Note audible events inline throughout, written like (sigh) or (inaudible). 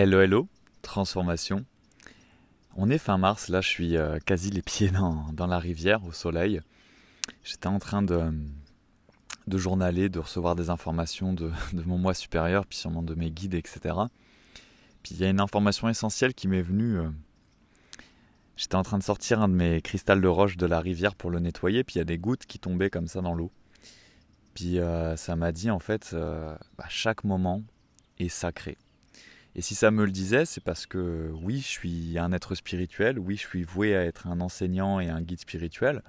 Hello, hello, transformation. On est fin mars, là je suis euh, quasi les pieds dans, la rivière, au soleil. J'étais en train de, journaler, de recevoir des informations (laughs) de, mon moi supérieur, puis sûrement de mes guides, etc. Puis il y a une information essentielle qui m'est venue. Euh, j'étais en train de sortir un de mes cristals de roche de la rivière pour le nettoyer, puis il y a des gouttes qui tombaient comme ça dans l'eau. Puis euh, ça m'a dit en fait, bah, chaque moment est sacré. Et si ça me le disait, c'est parce que oui, je suis un être spirituel, oui, je suis voué à être un enseignant et un guide spirituel,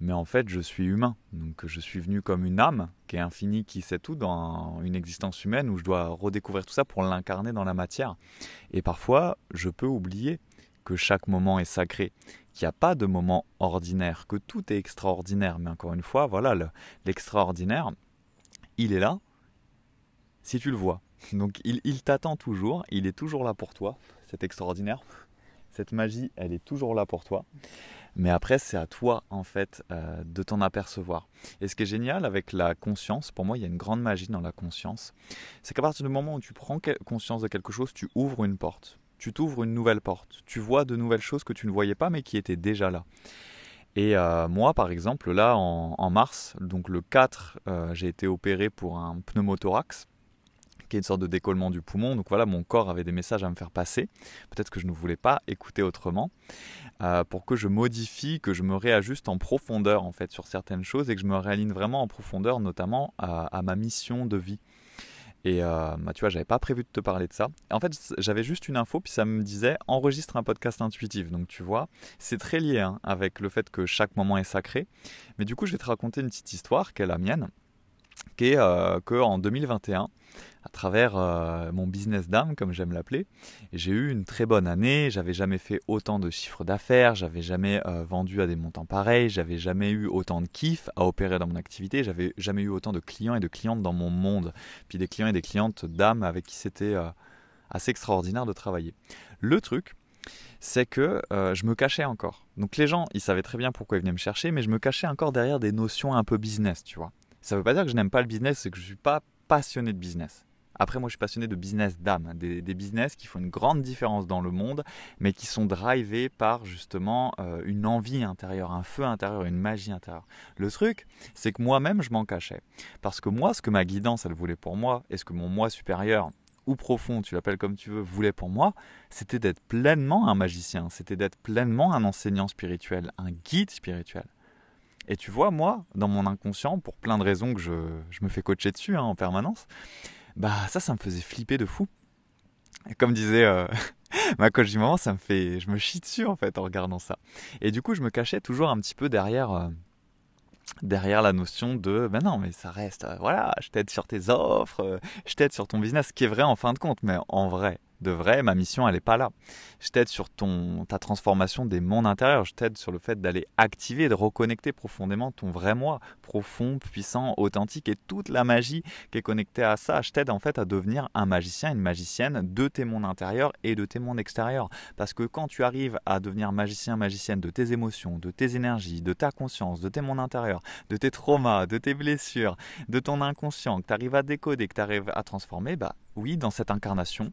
mais en fait, je suis humain. Donc je suis venu comme une âme qui est infinie, qui sait tout dans une existence humaine où je dois redécouvrir tout ça pour l'incarner dans la matière. Et parfois, je peux oublier que chaque moment est sacré, qu'il n'y a pas de moment ordinaire, que tout est extraordinaire. Mais encore une fois, voilà, l'extraordinaire, il est là si tu le vois. Donc il, t'attend toujours, il est toujours là pour toi, c'est extraordinaire. Cette magie, elle est toujours là pour toi. Mais après, c'est à toi, en fait, euh, de t'en apercevoir. Et ce qui est génial avec la conscience, pour moi, il y a une grande magie dans la conscience, c'est qu'à partir du moment où tu prends conscience de quelque chose, tu ouvres une porte. Tu t'ouvres une nouvelle porte. Tu vois de nouvelles choses que tu ne voyais pas, mais qui étaient déjà là. Et euh, moi, par exemple, là, en, mars, donc le 4, euh, j'ai été opéré pour un pneumothorax est une sorte de décollement du poumon. Donc voilà, mon corps avait des messages à me faire passer. Peut-être que je ne voulais pas écouter autrement. Euh, pour que je modifie, que je me réajuste en profondeur en fait sur certaines choses et que je me réaligne vraiment en profondeur, notamment à, ma mission de vie. Et euh, bah, tu vois, j'avais pas prévu de te parler de ça. En fait, j'avais juste une info, puis ça me disait enregistre un podcast intuitif. Donc tu vois, c'est très lié hein, avec le fait que chaque moment est sacré. Mais du coup, je vais te raconter une petite histoire qui est la mienne, qui est euh, qu'en 2021, à travers euh, mon business d'âme, comme j'aime l'appeler. J'ai eu une très bonne année, j'avais jamais fait autant de chiffres d'affaires, j'avais jamais euh, vendu à des montants pareils, j'avais jamais eu autant de kiff à opérer dans mon activité, j'avais jamais eu autant de clients et de clientes dans mon monde, puis des clients et des clientes d'âme avec qui c'était euh, assez extraordinaire de travailler. Le truc, c'est que je me cachais encore. Donc les gens, ils savaient très bien pourquoi ils venaient me chercher, mais je me cachais encore derrière des notions un peu business, tu vois. Ça ne veut pas dire que je n'aime pas le business, c'est que je ne suis pas passionné de business. Après, moi, je suis passionné de business d'âme, des, business qui font une grande différence dans le monde, mais qui sont drivés par justement euh, une envie intérieure, un feu intérieur, une magie intérieure. Le truc, c'est que moi-même, je m'en cachais. Parce que moi, ce que ma guidance, elle voulait pour moi, et ce que mon moi supérieur, ou profond, tu l'appelles comme tu veux, voulait pour moi, c'était d'être pleinement un magicien, c'était d'être pleinement un enseignant spirituel, un guide spirituel. Et tu vois, moi, dans mon inconscient, pour plein de raisons que je, me fais coacher dessus hein, en permanence, bah ça, ça me faisait flipper de fou. Comme disait euh, (laughs) ma coach du moment, ça me fait, je me chie dessus en fait en regardant ça. Et du coup, je me cachais toujours un petit peu derrière, euh, derrière la notion de, ben non, mais ça reste, euh, voilà, je t'aide sur tes offres, je t'aide sur ton business, ce qui est vrai en fin de compte, mais en vrai, de vrai, ma mission, elle n'est pas là. Je t'aide sur ton, ta transformation des mondes intérieurs. Je t'aide sur le fait d'aller activer, de reconnecter profondément ton vrai moi, profond, puissant, authentique et toute la magie qui est connectée à ça. Je t'aide en fait à devenir un magicien, une magicienne de tes mondes intérieurs et de tes mondes extérieurs. Parce que quand tu arrives à devenir magicien, magicienne de tes émotions, de tes énergies, de ta conscience, de tes mondes intérieurs, de tes traumas, de tes blessures, de ton inconscient, que tu arrives à décoder, que tu arrives à transformer, bah oui, dans cette incarnation,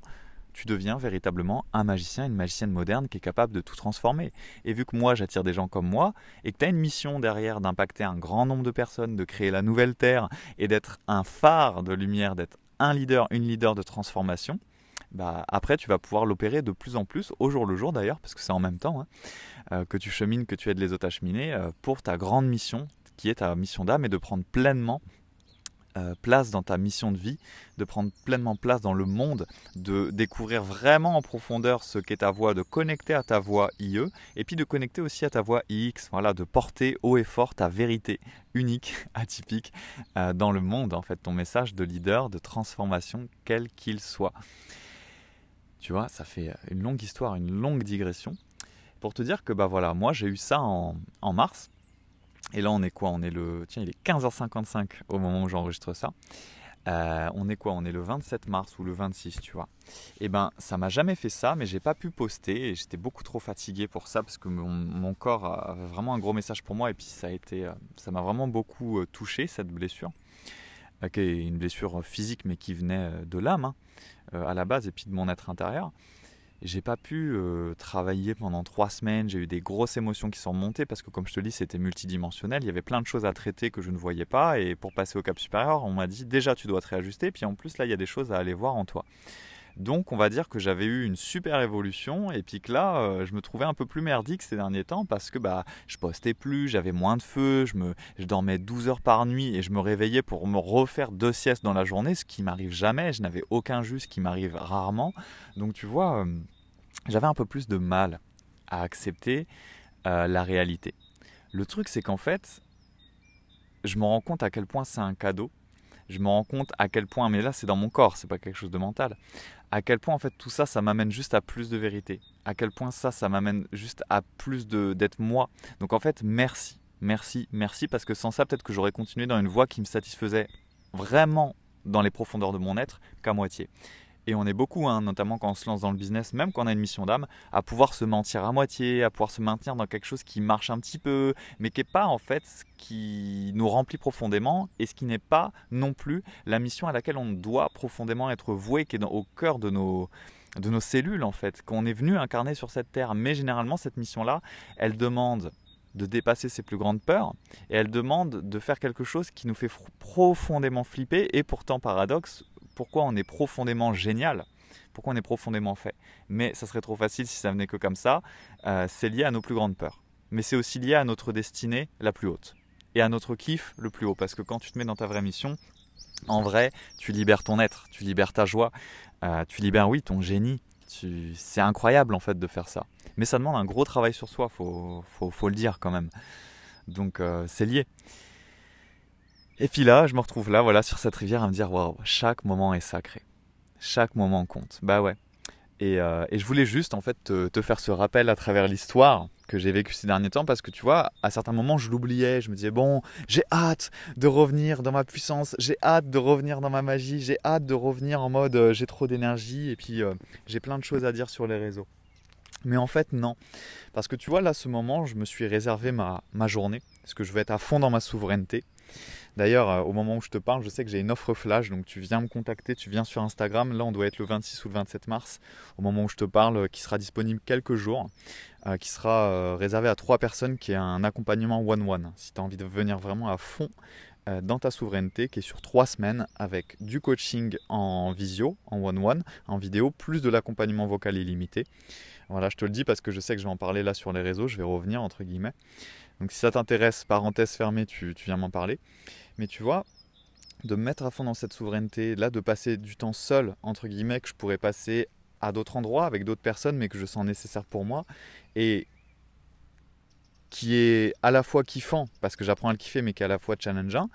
tu deviens véritablement un magicien, une magicienne moderne qui est capable de tout transformer. Et vu que moi j'attire des gens comme moi, et que tu as une mission derrière d'impacter un grand nombre de personnes, de créer la nouvelle Terre, et d'être un phare de lumière, d'être un leader, une leader de transformation, bah, après tu vas pouvoir l'opérer de plus en plus, au jour le jour d'ailleurs, parce que c'est en même temps, hein, euh, que tu chemines, que tu aides les autres à cheminer, euh, pour ta grande mission, qui est ta mission d'âme, et de prendre pleinement euh, place dans ta mission de vie, de prendre pleinement place dans le monde, de découvrir vraiment en profondeur ce qu'est ta voix, de connecter à ta voix IE, et puis de connecter aussi à ta voix IX, voilà, de porter haut et fort ta vérité unique, (laughs) atypique euh, dans le monde, en fait, ton message de leader, de transformation, quel qu'il soit. Tu vois, ça fait une longue histoire, une longue digression, pour te dire que bah voilà, moi j'ai eu ça en mars, et là, on est quoi? On est le. Tiens, il est 15h55 au moment où j'enregistre ça. Euh, on est quoi? On est le 27 mars ou le 26, tu vois. Et eh ben, ça m'a jamais fait ça, mais j'ai pas pu poster et j'étais beaucoup trop fatigué pour ça parce que mon, corps avait vraiment un gros message pour moi et puis ça a été, euh, ça m'a vraiment beaucoup euh, touché cette blessure. qui est une blessure physique, mais qui venait de l'âme hein, à la base, et puis de mon être intérieur. J'ai pas pu travailler pendant trois semaines. J'ai eu des grosses émotions qui sont montées parce que, comme je te dis, c'était multidimensionnel. Il y avait plein de choses à traiter que je ne voyais pas. Et pour passer au cap supérieur, on m'a dit déjà tu dois te réajuster. Puis en plus, là, il y a des choses à aller voir en toi. Donc on va dire que j'avais eu une super évolution et puis que là euh, je me trouvais un peu plus merdique ces derniers temps parce que bah je postais plus, j'avais moins de feu, je, dormais 12 heures par nuit et je me réveillais pour me refaire deux siestes dans la journée, ce qui m'arrive jamais, je n'avais aucun jus, ce qui m'arrive rarement. Donc tu vois, euh, j'avais un peu plus de mal à accepter euh, la réalité. Le truc c'est qu'en fait, je me rends compte à quel point c'est un cadeau je me rends compte à quel point, mais là c'est dans mon corps, c'est pas quelque chose de mental, à quel point en fait tout ça, ça m'amène juste à plus de vérité. À quel point ça, ça m'amène juste à plus de d'être moi. Donc en fait, merci, merci, merci, parce que sans ça, peut-être que j'aurais continué dans une voie qui me satisfaisait vraiment dans les profondeurs de mon être qu'à moitié. Et on est beaucoup, hein, notamment quand on se lance dans le business, même quand on a une mission d'âme, à pouvoir se mentir à moitié, à pouvoir se maintenir dans quelque chose qui marche un petit peu, mais qui n'est pas en fait ce qui nous remplit profondément et ce qui n'est pas non plus la mission à laquelle on doit profondément être voué, qui est au cœur de nos, de nos cellules en fait, qu'on est venu incarner sur cette terre. Mais généralement, cette mission-là, elle demande de dépasser ses plus grandes peurs et elle demande de faire quelque chose qui nous fait profondément flipper et pourtant paradoxe pourquoi on est profondément génial, pourquoi on est profondément fait. Mais ça serait trop facile si ça venait que comme ça. Euh, c'est lié à nos plus grandes peurs. Mais c'est aussi lié à notre destinée la plus haute. Et à notre kiff le plus haut. Parce que quand tu te mets dans ta vraie mission, en vrai, tu libères ton être, tu libères ta joie, euh, tu libères, oui, ton génie. C'est incroyable en fait de faire ça. Mais ça demande un gros travail sur soi, faut, faut, le dire quand même. Donc euh, c'est lié. Et puis là, je me retrouve là, voilà, sur cette rivière à me dire, waouh, chaque moment est sacré. Chaque moment compte. Bah ouais. Et, euh, je voulais juste, en fait, te, faire ce rappel à travers l'histoire que j'ai vécu ces derniers temps parce que tu vois, à certains moments, je l'oubliais. Je me disais, bon, j'ai hâte de revenir dans ma puissance, j'ai hâte de revenir dans ma magie, j'ai hâte de revenir en mode euh, j'ai trop d'énergie et puis euh, j'ai plein de choses à dire sur les réseaux. Mais en fait, non. Parce que tu vois, là, ce moment, je me suis réservé ma, ma journée, parce que je veux être à fond dans ma souveraineté. D'ailleurs, euh, au moment où je te parle, je sais que j'ai une offre flash, donc tu viens me contacter, tu viens sur Instagram. Là, on doit être le 26 ou le 27 mars, au moment où je te parle, euh, qui sera disponible quelques jours, euh, qui sera réservé à trois personnes, qui est un accompagnement one-one. Si tu as envie de venir vraiment à fond dans ta souveraineté, qui est sur trois semaines, avec du coaching en visio, en one-one, en vidéo, plus de l'accompagnement vocal illimité. Voilà, je te le dis parce que je sais que je vais en parler là sur les réseaux, je vais revenir entre guillemets. Donc si ça t'intéresse, parenthèse fermée, tu, viens m'en parler. Mais tu vois, de me mettre à fond dans cette souveraineté, là, de passer du temps seul, entre guillemets, que je pourrais passer à d'autres endroits, avec d'autres personnes, mais que je sens nécessaire pour moi, et qui est à la fois kiffant, parce que j'apprends à le kiffer, mais qui est à la fois challengeant,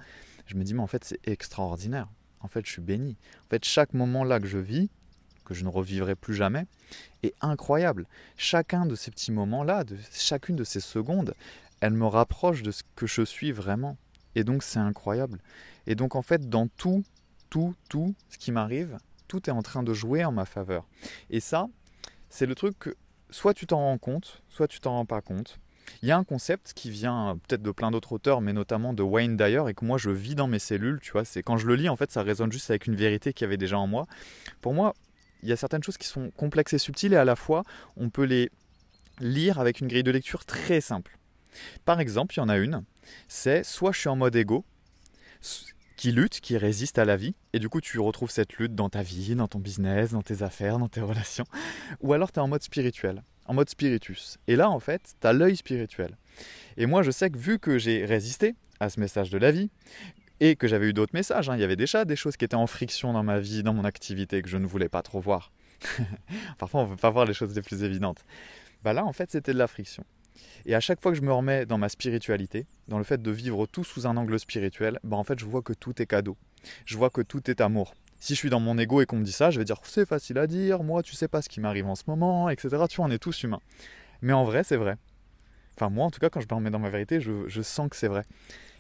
je me dis, mais en fait, c'est extraordinaire. En fait, je suis béni. En fait, chaque moment là que je vis, que je ne revivrai plus jamais, est incroyable. Chacun de ces petits moments-là, de chacune de ces secondes, elle me rapproche de ce que je suis vraiment. Et donc c'est incroyable. Et donc en fait, dans tout, tout, tout ce qui m'arrive, tout est en train de jouer en ma faveur. Et ça, c'est le truc que soit tu t'en rends compte, soit tu t'en rends pas compte. Il y a un concept qui vient peut-être de plein d'autres auteurs, mais notamment de Wayne Dyer, et que moi je vis dans mes cellules, tu vois, c'est quand je le lis, en fait, ça résonne juste avec une vérité qu'il y avait déjà en moi. Pour moi, il y a certaines choses qui sont complexes et subtiles, et à la fois, on peut les lire avec une grille de lecture très simple. Par exemple, il y en a une, c'est soit je suis en mode égo, qui lutte, qui résiste à la vie, et du coup tu retrouves cette lutte dans ta vie, dans ton business, dans tes affaires, dans tes (laughs) relations, ou alors tu es en mode spirituel, en mode spiritus. Et là en fait, tu as l'œil spirituel. Et moi je sais que vu que j'ai résisté à ce message de la vie, et que j'avais eu d'autres messages. Hein. Il y avait déjà des choses qui étaient en friction dans ma vie, dans mon activité, que je ne voulais pas trop voir. (laughs) Parfois, on ne veut pas voir les choses les plus évidentes. Bah là, en fait, c'était de la friction. Et à chaque fois que je me remets dans ma spiritualité, dans le fait de vivre tout sous un angle spirituel, bah en fait, je vois que tout est cadeau. Je vois que tout est amour. Si je suis dans mon ego et qu'on me dit ça, je vais dire c'est facile à dire, moi tu sais pas ce qui m'arrive en ce moment, etc. Tu vois, on est tous humains. Mais en vrai, c'est vrai. Enfin, moi en tout cas, quand je me remets dans ma vérité, je, sens que c'est vrai.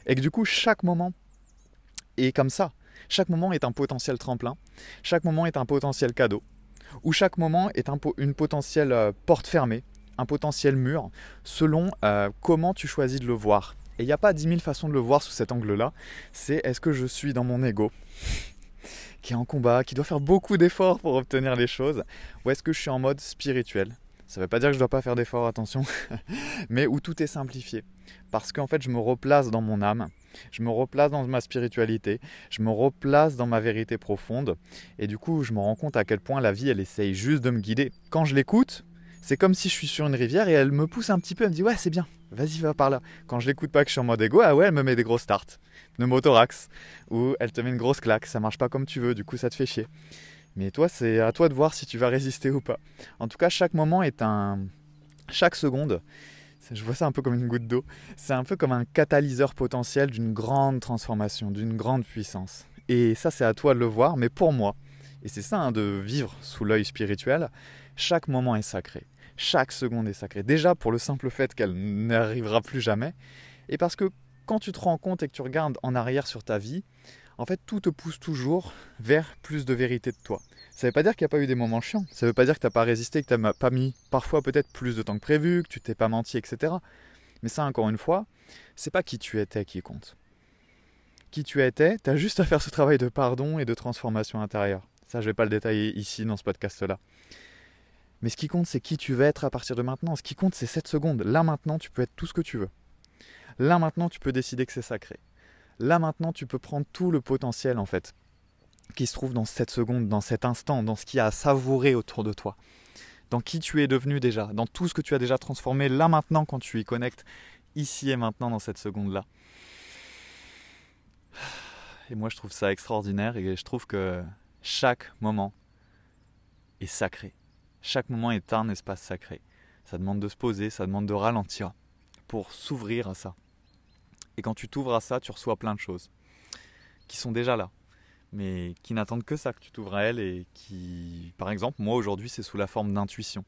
Et que du coup, chaque moment et comme ça, chaque moment est un potentiel tremplin, chaque moment est un potentiel cadeau, ou chaque moment est un une potentielle euh, porte fermée, un potentiel mur, selon euh, comment tu choisis de le voir Et il n'y a pas dix mille façons de le voir sous cet angle-là. C'est est-ce que je suis dans mon ego? Qui est en combat, qui doit faire beaucoup d'efforts pour obtenir les choses, ou est-ce que je suis en mode spirituel? Ça ne veut pas dire que je ne dois pas faire d'efforts, attention, (laughs) mais où tout est simplifié. Parce qu'en fait, je me replace dans mon âme, je me replace dans ma spiritualité, je me replace dans ma vérité profonde, et du coup, je me rends compte à quel point la vie, elle essaye juste de me guider. Quand je l'écoute, c'est comme si je suis sur une rivière et elle me pousse un petit peu, elle me dit ouais c'est bien, vas-y va par là. Quand je l'écoute pas que je suis en mode ego, ah ouais elle me met des gros starts, pneumothorax, ou elle te met une grosse claque, ça marche pas comme tu veux, du coup ça te fait chier. Mais toi c'est à toi de voir si tu vas résister ou pas. En tout cas chaque moment est un... Chaque seconde, je vois ça un peu comme une goutte d'eau, c'est un peu comme un catalyseur potentiel d'une grande transformation, d'une grande puissance. Et ça c'est à toi de le voir, mais pour moi, et c'est ça hein, de vivre sous l'œil spirituel, chaque moment est sacré. Chaque seconde est sacrée. Déjà pour le simple fait qu'elle n'arrivera plus jamais. Et parce que quand tu te rends compte et que tu regardes en arrière sur ta vie, en fait tout te pousse toujours vers plus de vérité de toi. Ça ne veut pas dire qu'il n'y a pas eu des moments chiants. Ça ne veut pas dire que tu n'as pas résisté, que tu n'as pas mis parfois peut-être plus de temps que prévu, que tu t'es pas menti, etc. Mais ça, encore une fois, c'est pas qui tu étais qui compte. Qui tu étais, tu as juste à faire ce travail de pardon et de transformation intérieure. Ça, je ne vais pas le détailler ici dans ce podcast-là. Mais ce qui compte, c'est qui tu veux être à partir de maintenant. Ce qui compte, c'est cette seconde. Là maintenant, tu peux être tout ce que tu veux. Là maintenant, tu peux décider que c'est sacré. Là maintenant, tu peux prendre tout le potentiel en fait qui se trouve dans cette seconde, dans cet instant, dans ce qu'il y a à savourer autour de toi, dans qui tu es devenu déjà, dans tout ce que tu as déjà transformé là maintenant quand tu y connectes, ici et maintenant dans cette seconde-là. Et moi je trouve ça extraordinaire et je trouve que chaque moment est sacré. Chaque moment est un espace sacré. Ça demande de se poser, ça demande de ralentir pour s'ouvrir à ça. Et quand tu t'ouvres à ça, tu reçois plein de choses qui sont déjà là, mais qui n'attendent que ça, que tu t'ouvres à elles et qui, par exemple, moi aujourd'hui, c'est sous la forme d'intuition.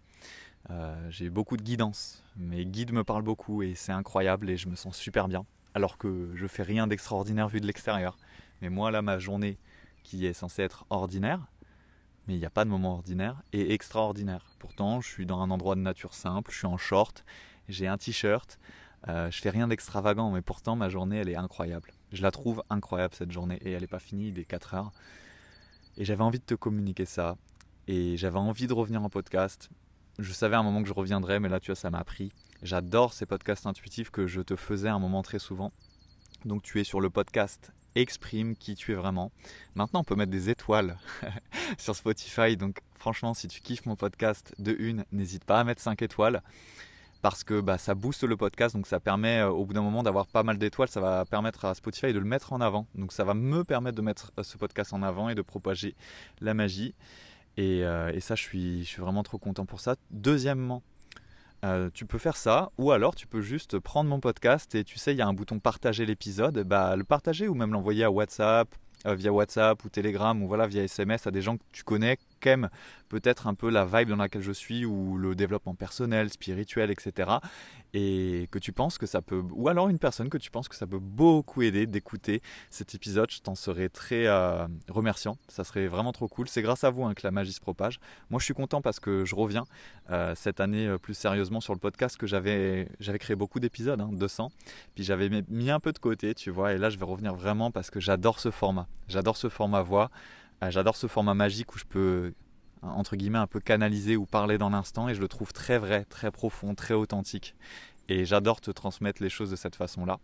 Euh, j'ai beaucoup de guidance, mes guides me parlent beaucoup et c'est incroyable et je me sens super bien, alors que je fais rien d'extraordinaire vu de l'extérieur. Mais moi, là, ma journée qui est censée être ordinaire, mais il n'y a pas de moment ordinaire et extraordinaire. Pourtant, je suis dans un endroit de nature simple, je suis en short, j'ai un t-shirt, euh, je fais rien d'extravagant, mais pourtant ma journée elle est incroyable. Je la trouve incroyable cette journée et elle n'est pas finie, il est 4 heures. Et j'avais envie de te communiquer ça et j'avais envie de revenir en podcast. Je savais à un moment que je reviendrais, mais là tu vois, ça m'a pris. J'adore ces podcasts intuitifs que je te faisais à un moment très souvent. Donc tu es sur le podcast exprime qui tu es vraiment. Maintenant, on peut mettre des étoiles (laughs) sur Spotify. Donc, franchement, si tu kiffes mon podcast de une, n'hésite pas à mettre 5 étoiles parce que bah, ça booste le podcast. Donc, ça permet euh, au bout d'un moment d'avoir pas mal d'étoiles. Ça va permettre à Spotify de le mettre en avant. Donc, ça va me permettre de mettre euh, ce podcast en avant et de propager la magie. Et, euh, et ça, je suis, je suis vraiment trop content pour ça. Deuxièmement, euh, tu peux faire ça, ou alors tu peux juste prendre mon podcast et tu sais, il y a un bouton partager l'épisode, bah, le partager ou même l'envoyer à WhatsApp, euh, via WhatsApp ou Telegram ou voilà via SMS à des gens que tu connais, qui aiment peut-être un peu la vibe dans laquelle je suis ou le développement personnel, spirituel, etc. Et que tu penses que ça peut, ou alors une personne que tu penses que ça peut beaucoup aider d'écouter cet épisode, je t'en serais très euh, remerciant. Ça serait vraiment trop cool. C'est grâce à vous hein, que la magie se propage. Moi, je suis content parce que je reviens euh, cette année plus sérieusement sur le podcast que j'avais, j'avais créé beaucoup d'épisodes, 200. Hein, Puis j'avais mis un peu de côté, tu vois. Et là, je vais revenir vraiment parce que j'adore ce format. J'adore ce format voix. Euh, j'adore ce format magique où je peux, entre guillemets, un peu canaliser ou parler dans l'instant et je le trouve très vrai, très profond, très authentique. Et j'adore te transmettre les choses de cette façon-là.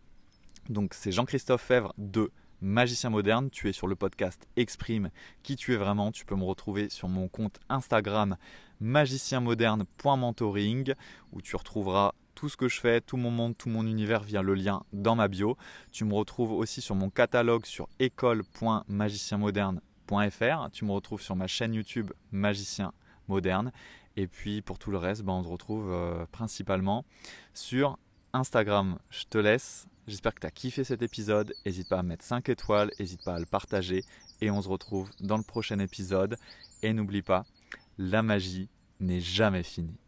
Donc c'est Jean-Christophe Fèvre de Magicien Moderne. Tu es sur le podcast Exprime qui tu es vraiment. Tu peux me retrouver sur mon compte Instagram magicienmoderne.mentoring où tu retrouveras tout ce que je fais, tout mon monde, tout mon univers via le lien dans ma bio. Tu me retrouves aussi sur mon catalogue sur Tu me retrouves sur ma chaîne YouTube Magicien Moderne. Et puis pour tout le reste, ben, on se retrouve euh, principalement sur Instagram. Je te laisse. J'espère que tu as kiffé cet épisode. N'hésite pas à mettre 5 étoiles, n'hésite pas à le partager. Et on se retrouve dans le prochain épisode. Et n'oublie pas, la magie n'est jamais finie.